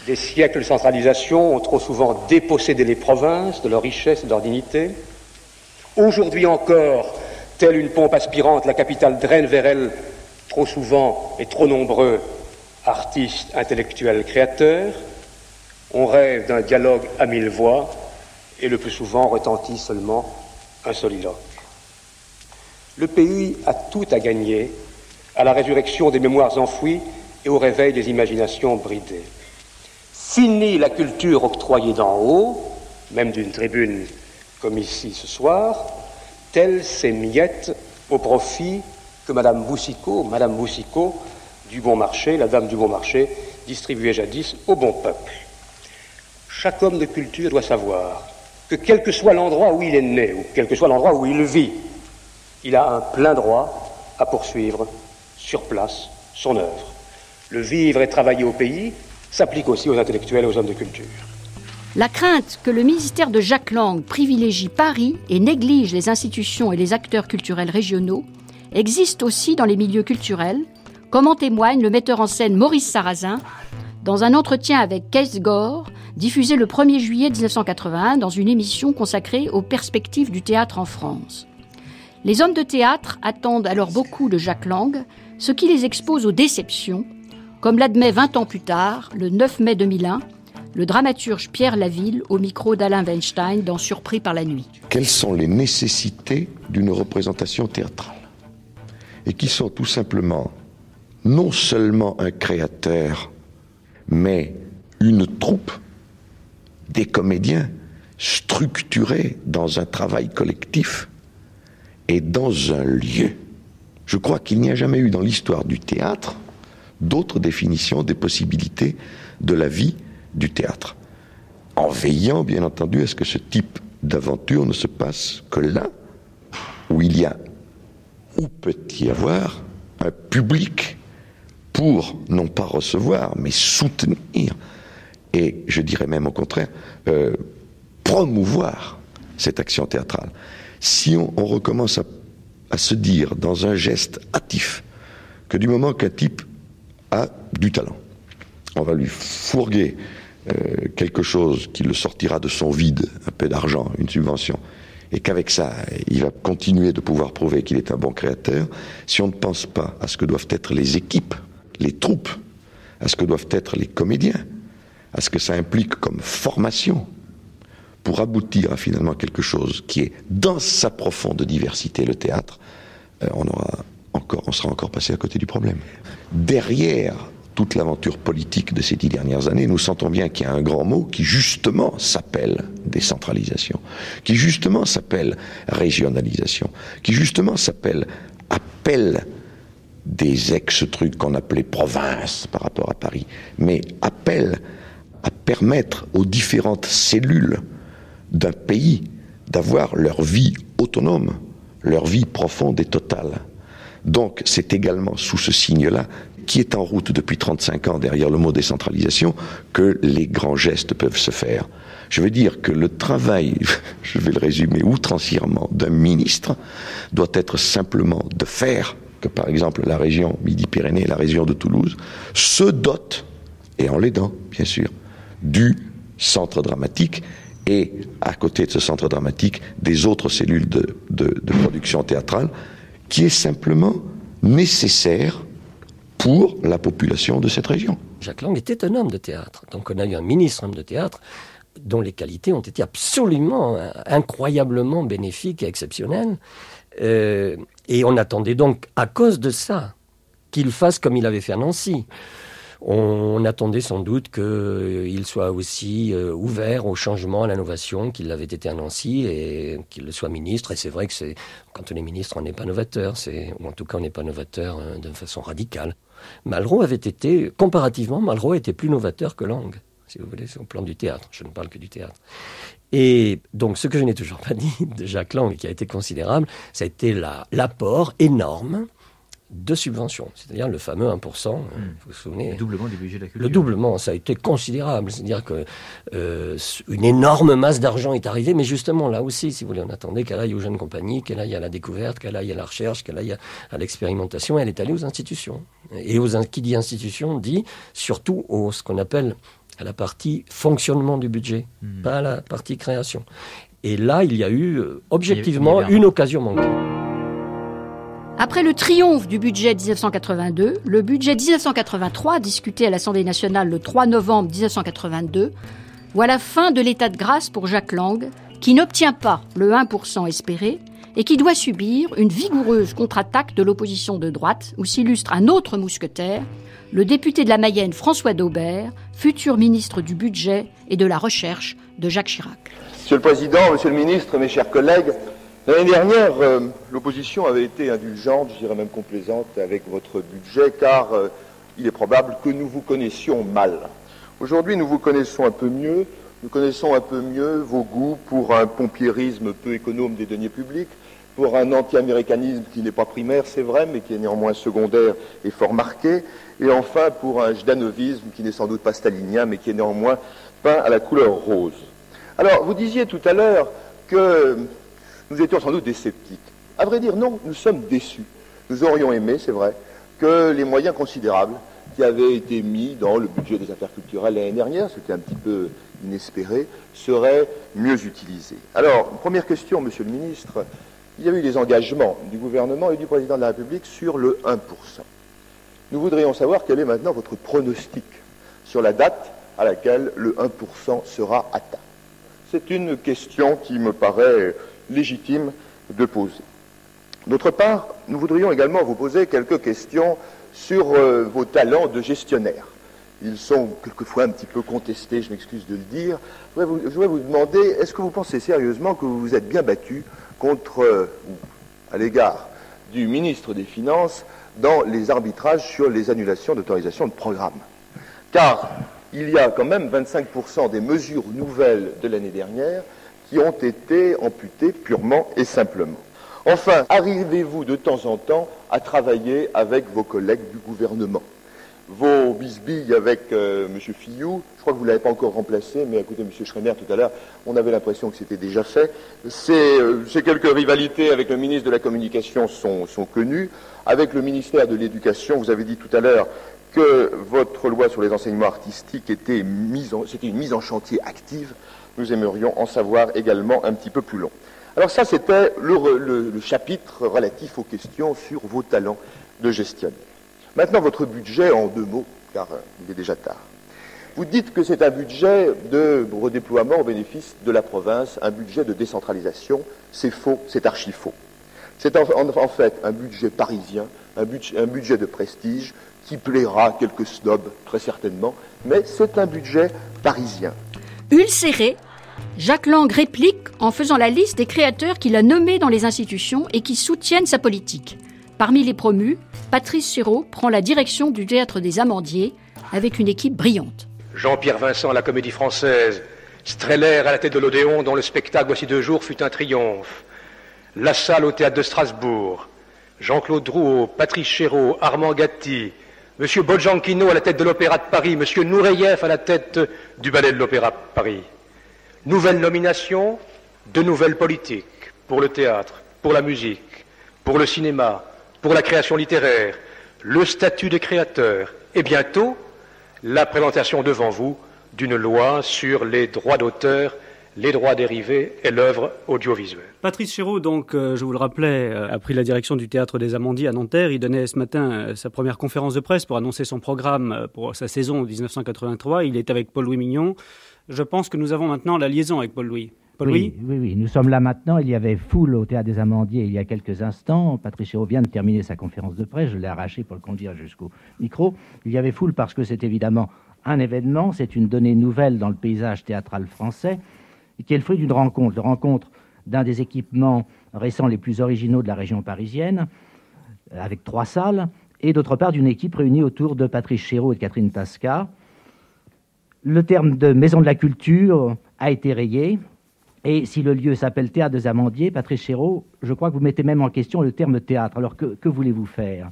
Des siècles de centralisation ont trop souvent dépossédé les provinces de leur richesse et de leur dignité. Aujourd'hui encore, telle une pompe aspirante, la capitale draine vers elle trop souvent et trop nombreux artistes, intellectuels, créateurs. On rêve d'un dialogue à mille voix et le plus souvent retentit seulement un soliloque. Le pays a tout à gagner à la résurrection des mémoires enfouies et au réveil des imaginations bridées. Fini la culture octroyée d'en haut, même d'une tribune comme ici ce soir, telles ces miettes au profit que Madame Boussicot, Madame Boussicot, du bon marché, la dame du bon marché, distribuait jadis au bon peuple. Chaque homme de culture doit savoir que quel que soit l'endroit où il est né, ou quel que soit l'endroit où il vit, il a un plein droit à poursuivre sur place son œuvre. Le vivre et travailler au pays s'applique aussi aux intellectuels et aux hommes de culture. La crainte que le ministère de Jacques Lang privilégie Paris et néglige les institutions et les acteurs culturels régionaux existe aussi dans les milieux culturels comme en témoigne le metteur en scène Maurice Sarrazin dans un entretien avec Kees Gore, diffusé le 1er juillet 1981 dans une émission consacrée aux perspectives du théâtre en France. Les hommes de théâtre attendent alors beaucoup de Jacques Lang, ce qui les expose aux déceptions, comme l'admet 20 ans plus tard, le 9 mai 2001, le dramaturge Pierre Laville au micro d'Alain Weinstein dans Surpris par la nuit. Quelles sont les nécessités d'une représentation théâtrale? Et qui sont tout simplement non seulement un créateur, mais une troupe, des comédiens structurés dans un travail collectif et dans un lieu. Je crois qu'il n'y a jamais eu dans l'histoire du théâtre d'autres définitions des possibilités de la vie du théâtre, en veillant bien entendu à ce que ce type d'aventure ne se passe que là où il y a, ou peut y avoir, un public pour non pas recevoir, mais soutenir, et je dirais même au contraire, euh, promouvoir cette action théâtrale. Si on, recommence à, se dire dans un geste hâtif que du moment qu'un type a du talent, on va lui fourguer euh, quelque chose qui le sortira de son vide, un peu d'argent, une subvention, et qu'avec ça, il va continuer de pouvoir prouver qu'il est un bon créateur, si on ne pense pas à ce que doivent être les équipes, les troupes, à ce que doivent être les comédiens, à ce que ça implique comme formation, pour aboutir à finalement quelque chose qui est dans sa profonde diversité, le théâtre, euh, on aura encore, on sera encore passé à côté du problème. Derrière toute l'aventure politique de ces dix dernières années, nous sentons bien qu'il y a un grand mot qui justement s'appelle décentralisation, qui justement s'appelle régionalisation, qui justement s'appelle appel des ex-trucs qu'on appelait province par rapport à Paris, mais appel à permettre aux différentes cellules d'un pays d'avoir leur vie autonome, leur vie profonde et totale. Donc c'est également sous ce signe-là qui est en route depuis 35 ans derrière le mot décentralisation, que les grands gestes peuvent se faire. Je veux dire que le travail, je vais le résumer outrancièrement, d'un ministre doit être simplement de faire que, par exemple, la région Midi-Pyrénées, la région de Toulouse, se dote, et en l'aidant, bien sûr, du centre dramatique et, à côté de ce centre dramatique, des autres cellules de, production théâtrale, qui est simplement nécessaire pour la population de cette région. Jacques Lang était un homme de théâtre. Donc on a eu un ministre homme de théâtre dont les qualités ont été absolument, incroyablement bénéfiques et exceptionnelles. Euh, et on attendait donc, à cause de ça, qu'il fasse comme il avait fait à Nancy. On attendait sans doute qu'il soit aussi euh, ouvert au changement, à l'innovation, qu'il l'avait été à Nancy et qu'il soit ministre. Et c'est vrai que c'est, quand on est ministre, on n'est pas novateur, ou en tout cas on n'est pas novateur euh, d'une façon radicale. Malraux avait été, comparativement, Malraux était plus novateur que Lang, si vous voulez, le plan du théâtre. Je ne parle que du théâtre. Et donc, ce que je n'ai toujours pas dit de Jacques Lang, qui a été considérable, ça a été l'apport énorme de subventions, c'est-à-dire le fameux 1%, hein, hmm. vous vous souvenez Le doublement du budget de la culture. Le doublement, ça a été considérable, c'est-à-dire que euh, une énorme masse d'argent est arrivée, mais justement là aussi, si vous voulez, on attendait qu'elle aille aux jeunes compagnies, qu'elle aille à la découverte, qu'elle aille à la recherche, qu'elle aille à, l'expérimentation, elle est allée aux institutions. Et aux, qui dit institutions dit surtout au, ce qu'on appelle à la partie fonctionnement du budget, hmm. pas à la partie création. Et là, il y a eu euh, objectivement une occasion manquée. Après le triomphe du budget 1982, le budget 1983, discuté à l'Assemblée nationale le 3 novembre 1982, voit la fin de l'état de grâce pour Jacques Lang, qui n'obtient pas le 1% espéré et qui doit subir une vigoureuse contre-attaque de l'opposition de droite, où s'illustre un autre mousquetaire, le député de la Mayenne François Daubert, futur ministre du Budget et de la Recherche de Jacques Chirac. Monsieur le Président, Monsieur le Ministre, mes chers collègues, L'année dernière, euh, l'opposition avait été indulgente, je dirais même complaisante avec votre budget, car euh, il est probable que nous vous connaissions mal. Aujourd'hui, nous vous connaissons un peu mieux, nous connaissons un peu mieux vos goûts pour un pompiérisme peu économe des deniers publics, pour un anti-américanisme qui n'est pas primaire, c'est vrai, mais qui est néanmoins secondaire et fort marqué, et enfin pour un jdanovisme qui n'est sans doute pas stalinien, mais qui est néanmoins peint à la couleur rose. Alors, vous disiez tout à l'heure que nous étions sans doute des sceptiques. À vrai dire, non, nous sommes déçus. Nous aurions aimé, c'est vrai, que les moyens considérables qui avaient été mis dans le budget des affaires culturelles l'année dernière, est un petit peu inespéré, seraient mieux utilisés. Alors, première question, Monsieur le Ministre, il y a eu des engagements du gouvernement et du président de la République sur le 1%. Nous voudrions savoir quel est maintenant votre pronostic sur la date à laquelle le 1% sera atteint. C'est une question qui me paraît légitime de poser. D'autre part, nous voudrions également vous poser quelques questions sur euh, vos talents de gestionnaire. Ils sont quelquefois un petit peu contestés, je m'excuse de le dire. Je voudrais vous, demander, est-ce que vous pensez sérieusement que vous vous êtes bien battu contre, euh, à l'égard du ministre des Finances dans les arbitrages sur les annulations d'autorisation de programme Car il y a quand même 25% des mesures nouvelles de l'année dernière qui ont été amputés purement et simplement. Enfin, arrivez-vous de temps en temps à travailler avec vos collègues du gouvernement? Vos bisbilles avec euh, M. Fillou. Je crois que vous ne l'avez pas encore remplacé, mais écoutez, M. Schremer, tout à l'heure, on avait l'impression que c'était déjà fait. Ces, euh, quelques rivalités avec le ministre de la Communication sont, connues. Avec le ministère de l'Éducation, vous avez dit tout à l'heure que votre loi sur les enseignements artistiques était mise en, une mise en chantier active. Nous aimerions en savoir également un petit peu plus long. Alors ça, c'était le chapitre relatif aux questions sur vos talents de gestionnaire. Maintenant, votre budget en deux mots, car euh, il est déjà tard. Vous dites que c'est un budget de redéploiement au bénéfice de la province, un budget de décentralisation. C'est faux, c'est archi faux. C'est en, fait un budget parisien, un budget, un budget de prestige qui plaira à quelques snobs, très certainement, mais c'est un budget parisien. Ulcéré, Jacques Lang réplique en faisant la liste des créateurs qu'il a nommés dans les institutions et qui soutiennent sa politique. Parmi les promus, Patrice Chéreau prend la direction du théâtre des Amandiers avec une équipe brillante. Jean-Pierre Vincent à la Comédie Française, Streller à la tête de l'Odéon, dont le spectacle voici deux jours fut un triomphe, La Salle au théâtre de Strasbourg, Jean-Claude Drouot, Patrice Chéreau, Armand Gatti, M. Boljankino à la tête de l'Opéra de Paris, M. Noureyev à la tête du Ballet de l'Opéra de Paris. Nouvelle nomination, de nouvelles politiques pour le théâtre, pour la musique, pour le cinéma, pour la création littéraire, le statut de créateur et bientôt la présentation devant vous d'une loi sur les droits d'auteur, les droits dérivés et l'œuvre audiovisuelle. Patrice Chéreau, donc, euh, je vous le rappelais, euh, a pris la direction du théâtre des Amandiers à Nanterre. Il donnait ce matin euh, sa première conférence de presse pour annoncer son programme pour sa saison 1983. Il est avec Paul-Louis Mignon. Je pense que nous avons maintenant la liaison avec Paul-Louis. Oui, oui, oui, nous sommes là maintenant. Il y avait foule au Théâtre des Amandiers il y a quelques instants. Patrice Chéreau vient de terminer sa conférence de presse. Je l'ai arraché pour le conduire jusqu'au micro. Il y avait foule parce que c'est évidemment un événement. C'est une donnée nouvelle dans le paysage théâtral français qui est le fruit d'une rencontre. La rencontre d'un des équipements récents les plus originaux de la région parisienne, avec trois salles, et d'autre part d'une équipe réunie autour de Patrice Chéreau et de Catherine Tasca. Le terme de maison de la culture a été rayé, et si le lieu s'appelle Théâtre des Amandiers, Patrice Chéreau, je crois que vous mettez même en question le terme théâtre. Alors que, voulez-vous faire?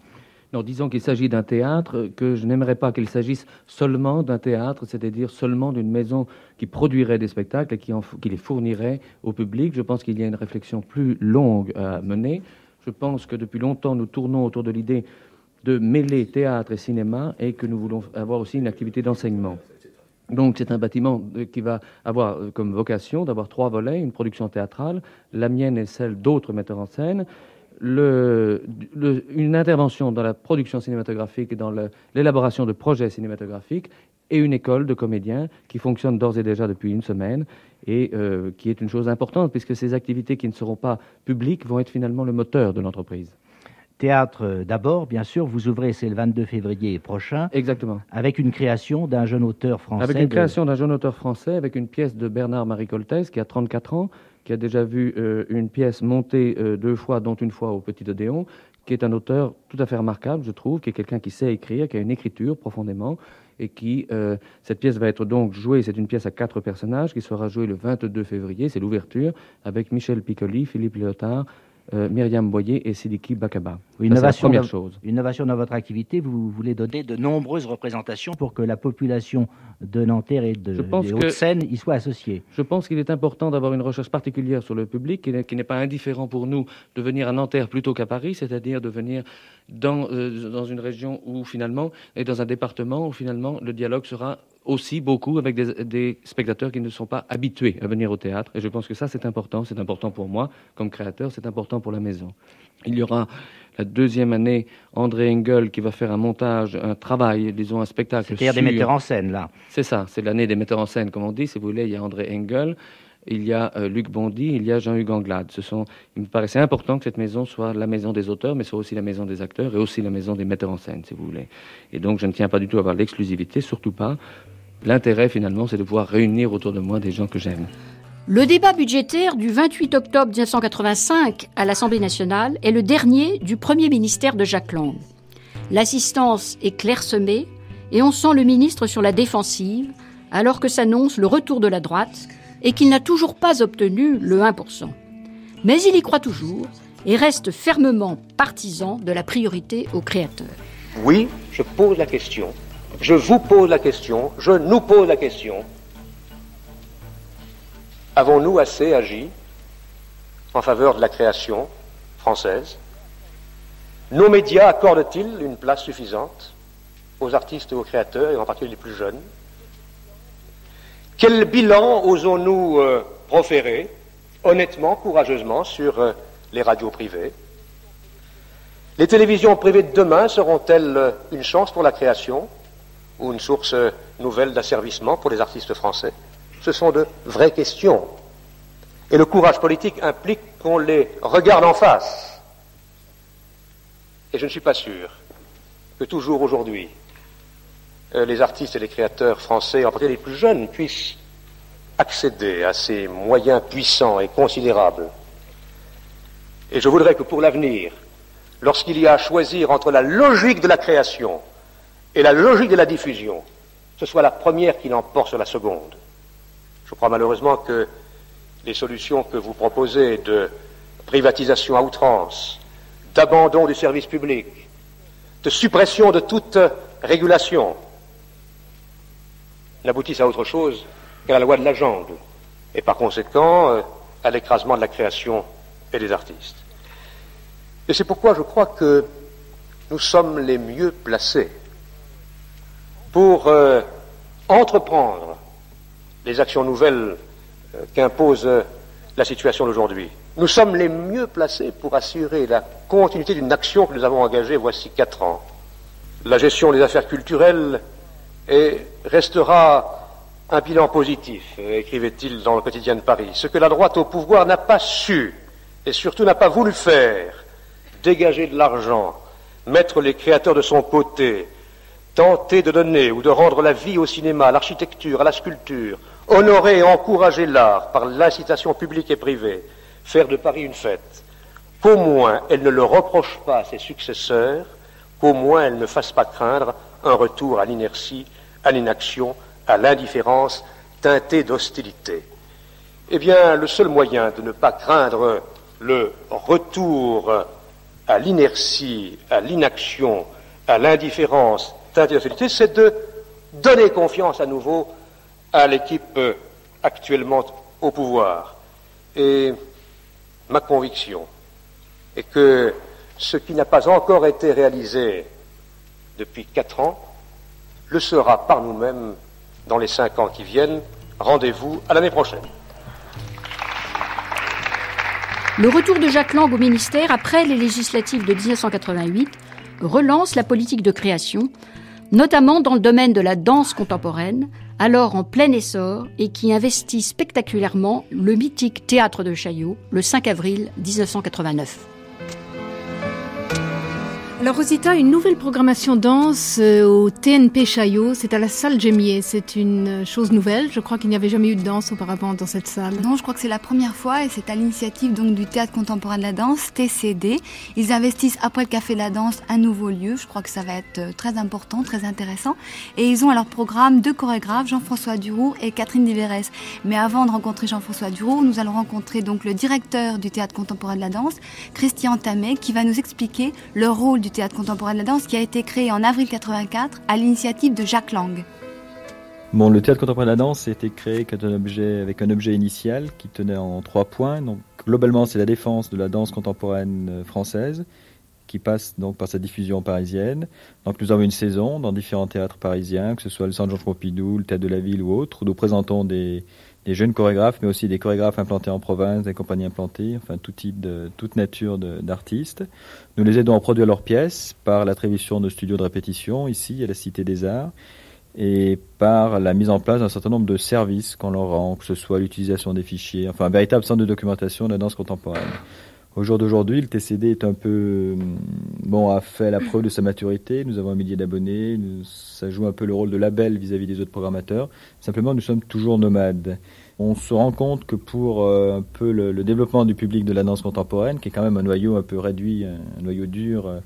Non, disons qu'il s'agit d'un théâtre, que je n'aimerais pas qu'il s'agisse seulement d'un théâtre, c'est-à-dire seulement d'une maison qui produirait des spectacles et qui les fournirait au public. Je pense qu'il y a une réflexion plus longue à mener. Je pense que depuis longtemps, nous tournons autour de l'idée de mêler théâtre et cinéma et que nous voulons avoir aussi une activité d'enseignement. Donc c'est un bâtiment qui va avoir comme vocation d'avoir trois volets, une production théâtrale, la mienne et celle d'autres metteurs en scène, une intervention dans la production cinématographique et dans l'élaboration de projets cinématographiques et une école de comédiens qui fonctionne d'ores et déjà depuis une semaine et euh, qui est une chose importante puisque ces activités qui ne seront pas publiques vont être finalement le moteur de l'entreprise. Théâtre d'abord, bien sûr, vous ouvrez, c'est le 22 février prochain. Exactement. Avec une création d'un jeune auteur français. Avec une de... création d'un jeune auteur français, avec une pièce de Bernard-Marie Coltès qui a 34 ans, qui a déjà vu euh, une pièce montée euh, deux fois, dont une fois au Petit Odéon, qui est un auteur tout à fait remarquable, je trouve, qui est quelqu'un qui sait écrire, qui a une écriture profondément, et qui, euh, cette pièce va être donc jouée, c'est une pièce à quatre personnages, qui sera jouée le 22 février, c'est l'ouverture, avec Michel Piccoli, Philippe Léotard, euh, Myriam Boyer et Sidiki Bakaba. Une innovation, première chose. innovation dans votre activité, vous voulez donner de nombreuses représentations pour que la population de Nanterre et de, des Hauts-de-Seine y soit associée. Je pense qu'il est important d'avoir une recherche particulière sur le public, qui n'est pas indifférent pour nous de venir à Nanterre plutôt qu'à Paris, c'est-à-dire de venir dans, euh, dans une région où finalement, et dans un département où finalement le dialogue sera aussi beaucoup avec des, des, spectateurs qui ne sont pas habitués à venir au théâtre. Et je pense que ça, c'est important. C'est important pour moi comme créateur, c'est important pour la maison. Il y aura la deuxième année André Engel qui va faire un montage, un travail, disons un spectacle. C'est-à-dire des metteurs en scène, là. C'est ça, c'est l'année des metteurs en scène, comme on dit. Si vous voulez, il y a André Engel, il y a euh, Luc Bondy, il y a Jean-Hugues Anglade. Il me paraissait important que cette maison soit la maison des auteurs, mais soit aussi la maison des acteurs et aussi la maison des metteurs en scène, si vous voulez. Et donc, je ne tiens pas du tout à avoir l'exclusivité, surtout pas. L'intérêt, finalement, c'est de pouvoir réunir autour de moi des gens que j'aime. Le débat budgétaire du 28 octobre 1985 à l'Assemblée nationale est le dernier du premier ministère de Jacques Lang. L'assistance est clairsemée et on sent le ministre sur la défensive alors que s'annonce le retour de la droite et qu'il n'a toujours pas obtenu le 1%. Mais il y croit toujours et reste fermement partisan de la priorité aux créateurs. Oui, je pose la question. Je vous pose la question. Je nous pose la question. Avons-nous assez agi en faveur de la création française? Nos médias accordent-ils une place suffisante aux artistes et aux créateurs, et en particulier les plus jeunes? Quel bilan osons-nous euh, proférer, honnêtement, courageusement, sur euh, les radios privées? Les télévisions privées de demain seront-elles euh, une chance pour la création ou une source nouvelle d'asservissement pour les artistes français? Ce sont de vraies questions. Et le courage politique implique qu'on les regarde en face. Et je ne suis pas sûr que toujours aujourd'hui, les artistes et les créateurs français, en particulier les plus jeunes, puissent accéder à ces moyens puissants et considérables. Et je voudrais que pour l'avenir, lorsqu'il y a à choisir entre la logique de la création et la logique de la diffusion, ce soit la première qui l'emporte sur la seconde. Je crois malheureusement que les solutions que vous proposez de privatisation à outrance, d'abandon du service public, de suppression de toute régulation, n'aboutissent à autre chose qu'à la loi de la jungle, et par conséquent euh, à l'écrasement de la création et des artistes. Et c'est pourquoi je crois que nous sommes les mieux placés pour euh, entreprendre les actions nouvelles euh, qu'impose la situation d'aujourd'hui. Nous sommes les mieux placés pour assurer la continuité d'une action que nous avons engagée voici quatre ans. La gestion des affaires culturelles et restera un bilan positif, écrivait-il dans le quotidien de Paris. Ce que la droite au pouvoir n'a pas su et surtout n'a pas voulu faire, dégager de l'argent, mettre les créateurs de son côté, tenter de donner ou de rendre la vie au cinéma, à l'architecture, à la sculpture, honorer et encourager l'art par l'incitation publique et privée, faire de Paris une fête, qu'au moins elle ne le reproche pas à ses successeurs, qu'au moins elle ne fasse pas craindre un retour à l'inertie, à l'inaction, à l'indifférence teintée d'hostilité. Eh bien, le seul moyen de ne pas craindre le retour à l'inertie, à l'inaction, à l'indifférence teintée d'hostilité, c'est de donner confiance à nouveau à l'équipe actuellement au pouvoir. Et ma conviction est que ce qui n'a pas encore été réalisé depuis quatre ans le sera par nous-mêmes dans les cinq ans qui viennent. Rendez-vous à l'année prochaine. Le retour de Jacques Lang au ministère après les législatives de 1988 relance la politique de création, notamment dans le domaine de la danse contemporaine, alors en plein essor et qui investit spectaculairement le mythique théâtre de Chaillot le 5 avril 1989. Alors Rosita, une nouvelle programmation danse euh, au TNP Chaillot, c'est à la salle Gémier. C'est une chose nouvelle. Je crois qu'il n'y avait jamais eu de danse auparavant dans cette salle. Non, je crois que c'est la première fois et c'est à l'initiative donc du Théâtre contemporain de la danse, TCD. Ils investissent après le Café de la danse un nouveau lieu. Je crois que ça va être euh, très important, très intéressant. Et ils ont à leur programme deux chorégraphes, Jean-François Duroux et Catherine Diverès. Mais avant de rencontrer Jean-François Duroux, nous allons rencontrer donc le directeur du Théâtre contemporain de la danse, Christian Tamé, qui va nous expliquer le rôle du théâtre contemporain de la danse qui a été créé en avril 84 à l'initiative de Jacques Lang. Bon, le théâtre contemporain de la danse a été créé avec un objet, avec un objet initial qui tenait en trois points. Donc, globalement, c'est la défense de la danse contemporaine euh, française qui passe donc par sa diffusion parisienne. Donc, nous avons une saison dans différents théâtres parisiens, que ce soit le Centre Georges Pompidou, le Théâtre de la Ville ou autre, où nous présentons des, des jeunes chorégraphes, mais aussi des chorégraphes implantés en province, des compagnies implantées, enfin tout type de, toute nature d'artistes. Nous les aidons à produire leurs pièces par l'attribution de studios de répétition ici à la Cité des Arts et par la mise en place d'un certain nombre de services qu'on leur rend, que ce soit l'utilisation des fichiers, enfin un véritable centre de documentation de la danse contemporaine. Au jour d'aujourd'hui, le TCD est un peu, bon, a fait la preuve de sa maturité. Nous avons un millier d'abonnés. Ça joue un peu le rôle de label vis-à-vis des autres programmateurs. Simplement, nous sommes toujours nomades. On se rend compte que pour euh, un peu le, développement du public de la danse contemporaine, qui est quand même un noyau un peu réduit, un noyau dur euh,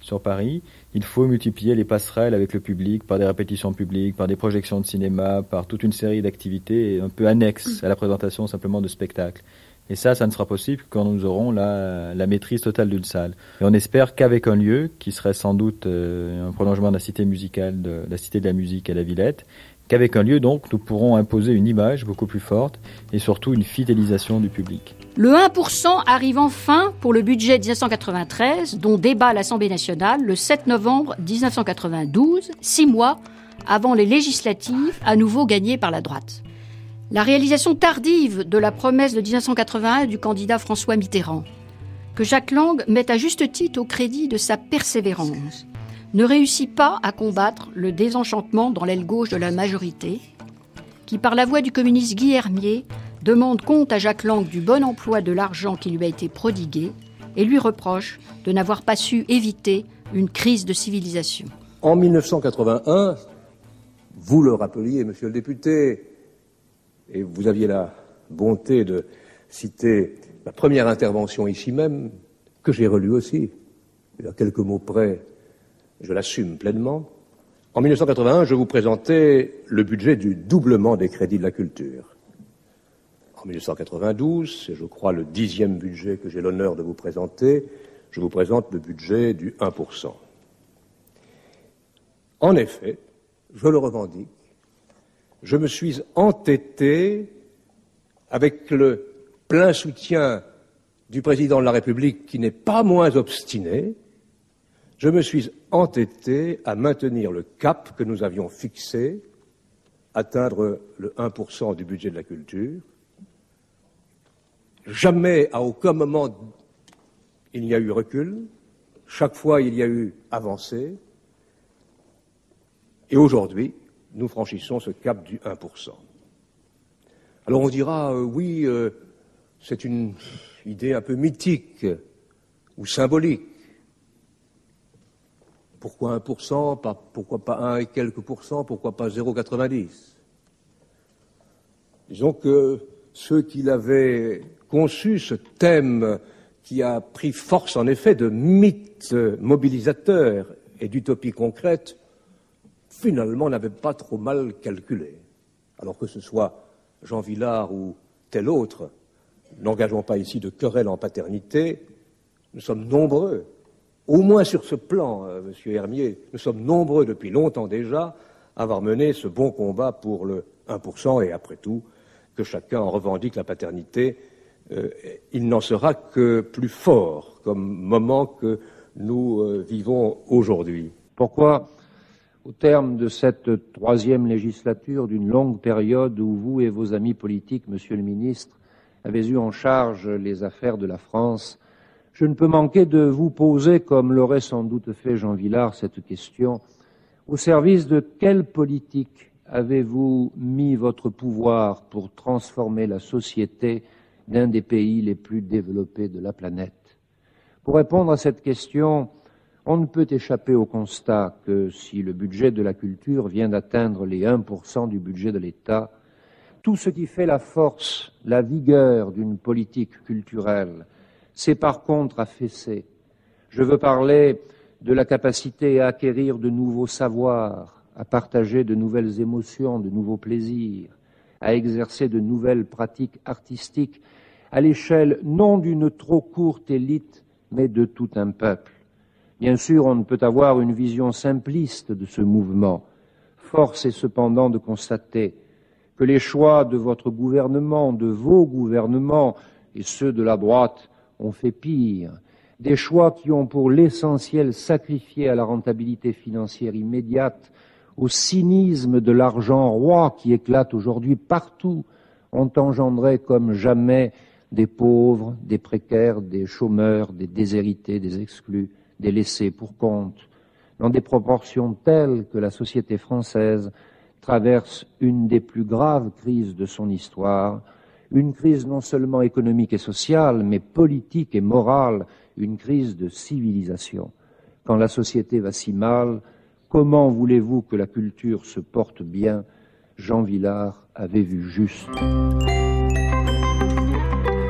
sur Paris, il faut multiplier les passerelles avec le public par des répétitions publiques, par des projections de cinéma, par toute une série d'activités un peu annexes à la présentation simplement de spectacles. Et ça, ça ne sera possible que quand nous aurons la, maîtrise totale d'une salle. Et on espère qu'avec un lieu, qui serait sans doute euh, un prolongement de la cité musicale, de, la cité de la musique à la Villette, qu'avec un lieu, donc, nous pourrons imposer une image beaucoup plus forte et surtout une fidélisation du public. Le 1% arrive enfin pour le budget 1993, dont débat l'Assemblée nationale le 7 novembre 1992, six mois avant les législatives à nouveau gagnées par la droite. La réalisation tardive de la promesse de 1981 du candidat François Mitterrand, que Jacques Lang met à juste titre au crédit de sa persévérance, ne réussit pas à combattre le désenchantement dans l'aile gauche de la majorité, qui, par la voix du communiste Guy Hermier, demande compte à Jacques Lang du bon emploi de l'argent qui lui a été prodigué et lui reproche de n'avoir pas su éviter une crise de civilisation. En 1981, vous le rappeliez, monsieur le député, et vous aviez la bonté de citer la première intervention ici même, que j'ai relue aussi, à quelques mots près, je l'assume pleinement. En 1981, je vous présentais le budget du doublement des crédits de la culture. En 1992, c'est je crois le dixième budget que j'ai l'honneur de vous présenter, je vous présente le budget du 1%. En effet, je le revendique, je me suis entêté, avec le plein soutien du président de la République, qui n'est pas moins obstiné, je me suis entêté à maintenir le cap que nous avions fixé, atteindre le 1% du budget de la culture. Jamais, à aucun moment, il n'y a eu recul. Chaque fois, il y a eu avancée. Et aujourd'hui, nous franchissons ce cap du 1%. Alors on dira, euh, oui, euh, c'est une idée un peu mythique ou symbolique. Pourquoi 1% pas, Pourquoi pas 1 et quelques pourcents Pourquoi pas 0,90 Disons que ceux qui l'avaient conçu, ce thème qui a pris force en effet de mythe mobilisateur et d'utopie concrète, finalement n'avait pas trop mal calculé. Alors que ce soit Jean Villard ou tel autre, n'engageons pas ici de querelle en paternité, nous sommes nombreux, au moins sur ce plan, euh, Monsieur Hermier, nous sommes nombreux depuis longtemps déjà à avoir mené ce bon combat pour le 1%, et après tout, que chacun en revendique la paternité, euh, il n'en sera que plus fort comme moment que nous euh, vivons aujourd'hui. Pourquoi au terme de cette troisième législature, d'une longue période où vous et vos amis politiques, Monsieur le ministre, avez eu en charge les affaires de la France, je ne peux manquer de vous poser, comme l'aurait sans doute fait Jean Villard, cette question. Au service de quelle politique avez-vous mis votre pouvoir pour transformer la société d'un des pays les plus développés de la planète? Pour répondre à cette question, on ne peut échapper au constat que si le budget de la culture vient d'atteindre les 1% du budget de l'État, tout ce qui fait la force, la vigueur d'une politique culturelle, c'est par contre affaissé. Je veux parler de la capacité à acquérir de nouveaux savoirs, à partager de nouvelles émotions, de nouveaux plaisirs, à exercer de nouvelles pratiques artistiques à l'échelle non d'une trop courte élite, mais de tout un peuple. Bien sûr, on ne peut avoir une vision simpliste de ce mouvement. Force est cependant de constater que les choix de votre gouvernement, de vos gouvernements et ceux de la droite ont fait pire. Des choix qui ont pour l'essentiel sacrifié à la rentabilité financière immédiate, au cynisme de l'argent roi qui éclate aujourd'hui partout, ont engendré comme jamais des pauvres, des précaires, des chômeurs, des déshérités, des exclus, des pour compte, dans des proportions telles que la société française traverse une des plus graves crises de son histoire, une crise non seulement économique et sociale, mais politique et morale, une crise de civilisation. Quand la société va si mal, comment voulez-vous que la culture se porte bien? Jean Villard avait vu juste.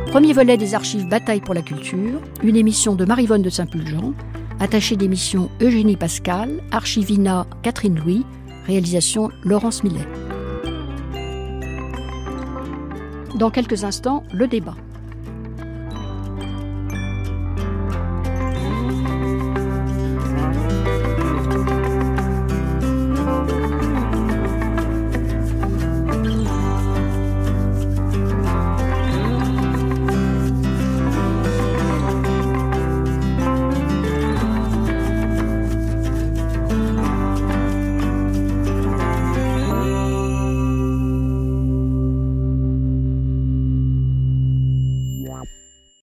Premier volet des archives Bataille pour la culture, une émission de Marivonne de Saint-Pulgent, Attaché d'émission Eugénie Pascal, Archivina Catherine Louis, réalisation Laurence Millet. Dans quelques instants, le débat.